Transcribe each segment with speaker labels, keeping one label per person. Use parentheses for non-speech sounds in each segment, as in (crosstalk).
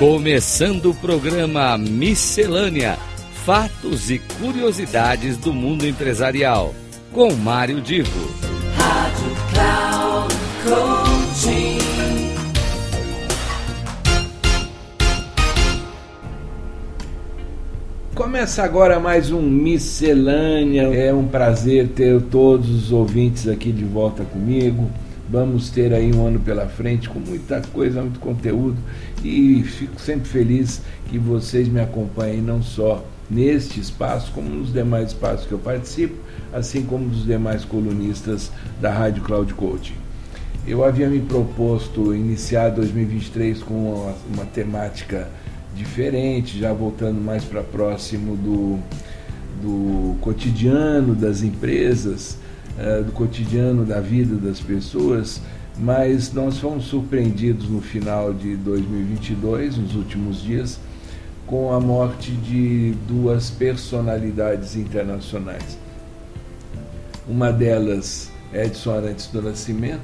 Speaker 1: Começando o programa Miscelânea: Fatos e Curiosidades do Mundo Empresarial, com Mário Divo. Rádio Cloud Coaching.
Speaker 2: Começa agora mais um Miscelânea. É um prazer ter todos os ouvintes aqui de volta comigo. Vamos ter aí um ano pela frente com muita coisa, muito conteúdo e fico sempre feliz que vocês me acompanhem não só neste espaço, como nos demais espaços que eu participo, assim como dos demais colunistas da Rádio Cloud Coaching. Eu havia me proposto iniciar 2023 com uma, uma temática diferente, já voltando mais para próximo do, do cotidiano das empresas, uh, do cotidiano da vida das pessoas, mas nós fomos surpreendidos no final de 2022, nos últimos dias, com a morte de duas personalidades internacionais. Uma delas, Edson Arantes do Nascimento,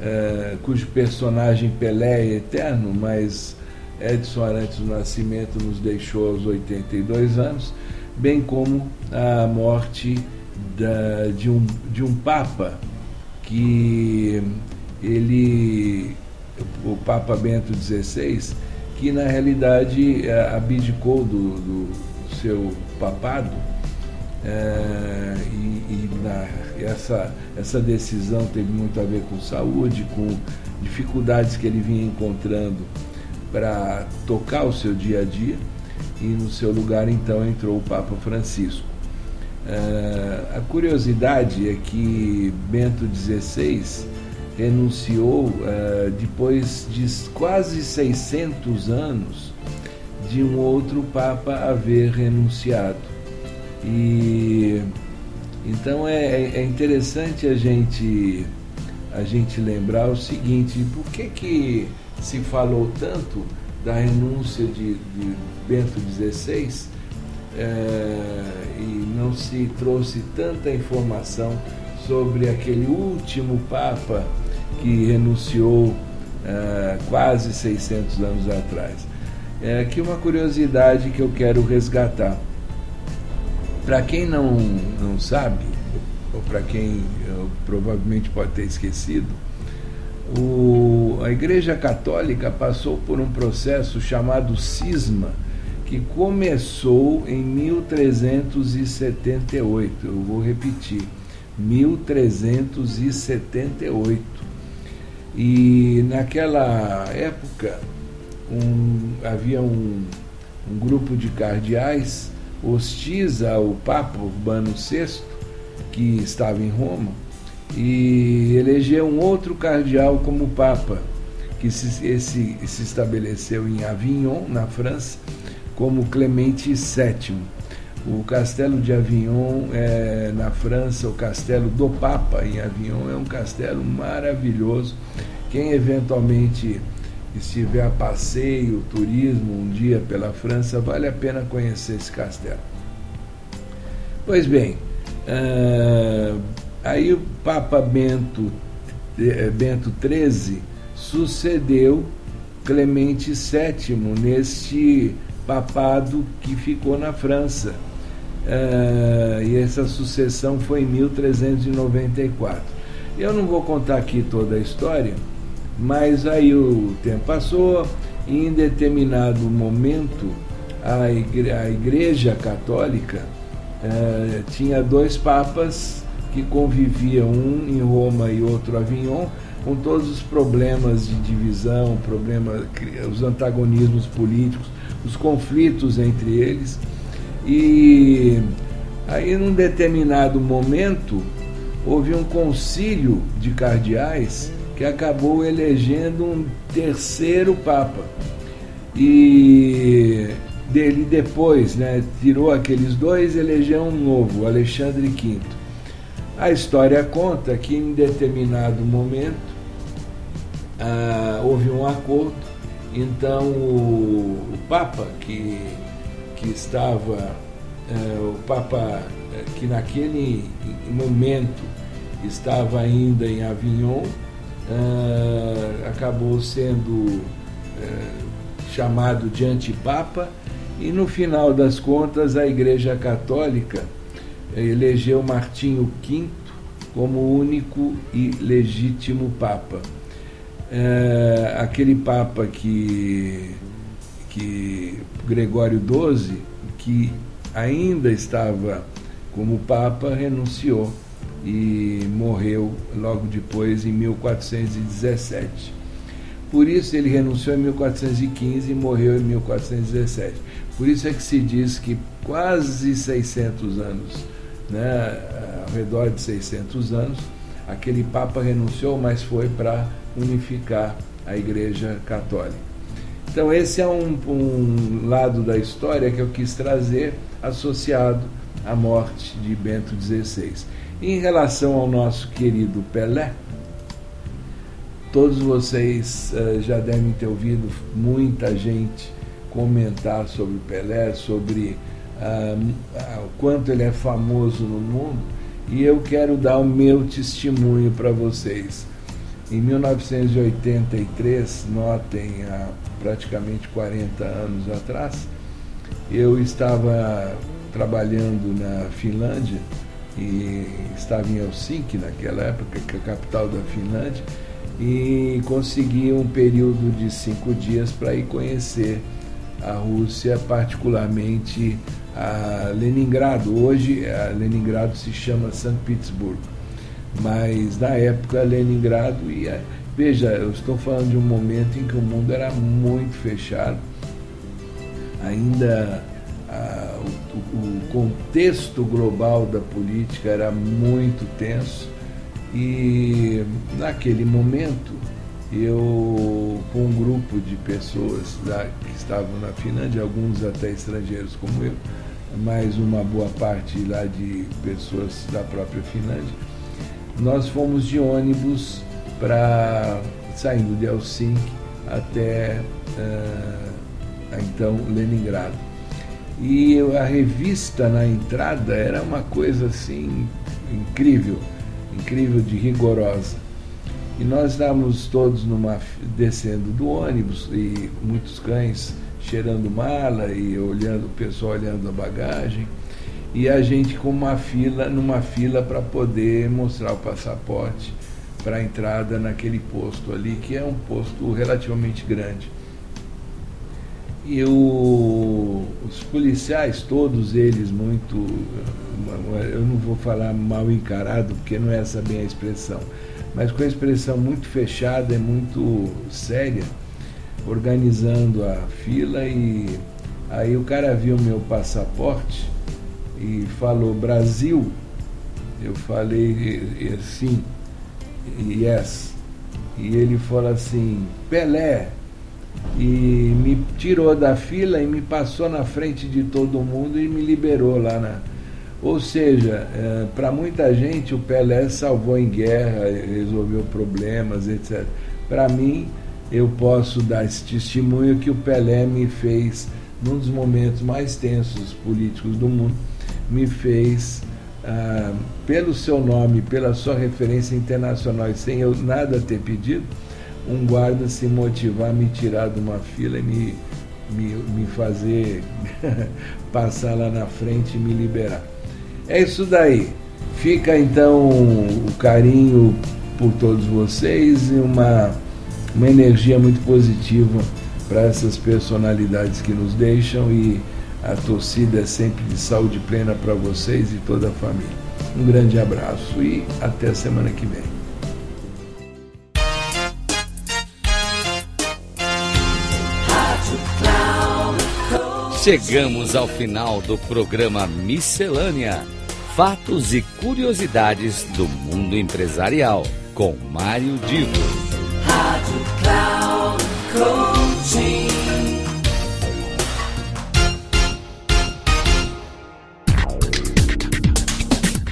Speaker 2: uh, cujo personagem Pelé é eterno, mas Edson Arantes do Nascimento nos deixou aos 82 anos, bem como a morte da, de, um, de um Papa que ele, o Papa Bento XVI, que na realidade eh, abdicou do, do seu papado é, e, e na, essa, essa decisão teve muito a ver com saúde, com dificuldades que ele vinha encontrando para tocar o seu dia a dia e no seu lugar então entrou o Papa Francisco. Uh, a curiosidade é que Bento XVI renunciou uh, depois de quase 600 anos de um outro Papa haver renunciado. E então é, é interessante a gente a gente lembrar o seguinte: por que que se falou tanto da renúncia de, de Bento XVI é, e não se trouxe tanta informação sobre aquele último Papa que renunciou é, quase 600 anos atrás. É aqui uma curiosidade que eu quero resgatar. Para quem não, não sabe, ou para quem provavelmente pode ter esquecido, o, a Igreja Católica passou por um processo chamado cisma, que começou em 1378. Eu vou repetir, 1378. E naquela época um, havia um, um grupo de cardeais hostis ao Papa Urbano VI, que estava em Roma, e elegeu um outro cardeal como Papa, que se, esse, se estabeleceu em Avignon, na França, como Clemente VII. O castelo de Avignon, é, na França, o castelo do Papa em Avignon, é um castelo maravilhoso. Quem eventualmente estiver a passeio, turismo um dia pela França, vale a pena conhecer esse castelo. Pois bem, uh, Aí o Papa Bento, eh, Bento XIII sucedeu Clemente VII neste papado que ficou na França. Uh, e essa sucessão foi em 1394. Eu não vou contar aqui toda a história, mas aí o tempo passou e em determinado momento a, igre a Igreja Católica uh, tinha dois papas que conviviam um em Roma e outro Avignon, com todos os problemas de divisão, problemas, os antagonismos políticos, os conflitos entre eles. E aí, num determinado momento, houve um concílio de cardeais que acabou elegendo um terceiro papa. E dele depois, né, tirou aqueles dois, elegeu um novo, Alexandre V. A história conta que em determinado momento ah, houve um acordo, então o, o Papa que, que estava, eh, o Papa eh, que naquele momento estava ainda em Avignon, ah, acabou sendo chamado de antipapa, e no final das contas a Igreja Católica elegeu Martinho V como único e legítimo Papa. É, aquele Papa que, que Gregório XII, que ainda estava como Papa, renunciou e morreu logo depois, em 1417. Por isso ele renunciou em 1415 e morreu em 1417. Por isso é que se diz que quase 600 anos né, ao redor de 600 anos, aquele Papa renunciou, mas foi para unificar a Igreja Católica. Então, esse é um, um, lado da história que eu quis trazer associado à morte de Bento XVI. Em relação ao nosso querido Pelé, todos vocês uh, já devem ter ouvido muita gente comentar sobre Pelé, sobre ah, o quanto ele é famoso no mundo, e eu quero dar o meu testemunho para vocês. Em 1983, notem, há praticamente 40 anos atrás, eu estava trabalhando na Finlândia e estava em Helsinki naquela época, que é a capital da Finlândia, e consegui um período de cinco dias para ir conhecer a Rússia, particularmente a Leningrado. Hoje a Leningrado se chama São Petersburgo, mas na época Leningrado ia. Veja, eu estou falando de um momento em que o mundo era muito fechado, ainda a, o, o contexto global da política era muito tenso e naquele momento eu com um grupo de pessoas da, que estavam na Finlândia, alguns até estrangeiros como eu, mais uma boa parte lá de pessoas da própria Finlândia. Nós fomos de ônibus para saindo de Helsinki até uh, então Leningrado. E a revista na entrada era uma coisa assim incrível, incrível de rigorosa. E nós estávamos todos numa, descendo do ônibus e muitos cães cheirando mala e olhando o pessoal olhando a bagagem e a gente com uma fila numa fila para poder mostrar o passaporte para a entrada naquele posto ali que é um posto relativamente grande. E o, os policiais todos eles muito eu não vou falar mal encarado porque não é essa bem a expressão mas com a expressão muito fechada e muito séria organizando a fila e aí o cara viu meu passaporte e falou Brasil. Eu falei sim, yes. E ele falou assim, Pelé. E me tirou da fila e me passou na frente de todo mundo e me liberou lá na. Ou seja, é, para muita gente o Pelé salvou em guerra, resolveu problemas, etc. Para mim, eu posso dar esse testemunho que o Pelé me fez, num dos momentos mais tensos políticos do mundo, me fez, ah, pelo seu nome, pela sua referência internacional, e sem eu nada ter pedido, um guarda se motivar a me tirar de uma fila e me, me, me fazer (laughs) passar lá na frente e me liberar. É isso daí. Fica então o carinho por todos vocês e uma uma energia muito positiva para essas personalidades que nos deixam e a torcida é sempre de saúde plena para vocês e toda a família. Um grande abraço e até a semana que vem.
Speaker 1: Chegamos ao final do programa Miscelânea: Fatos e Curiosidades do Mundo Empresarial, com Mário Divo. Rádio Cloud Coaching.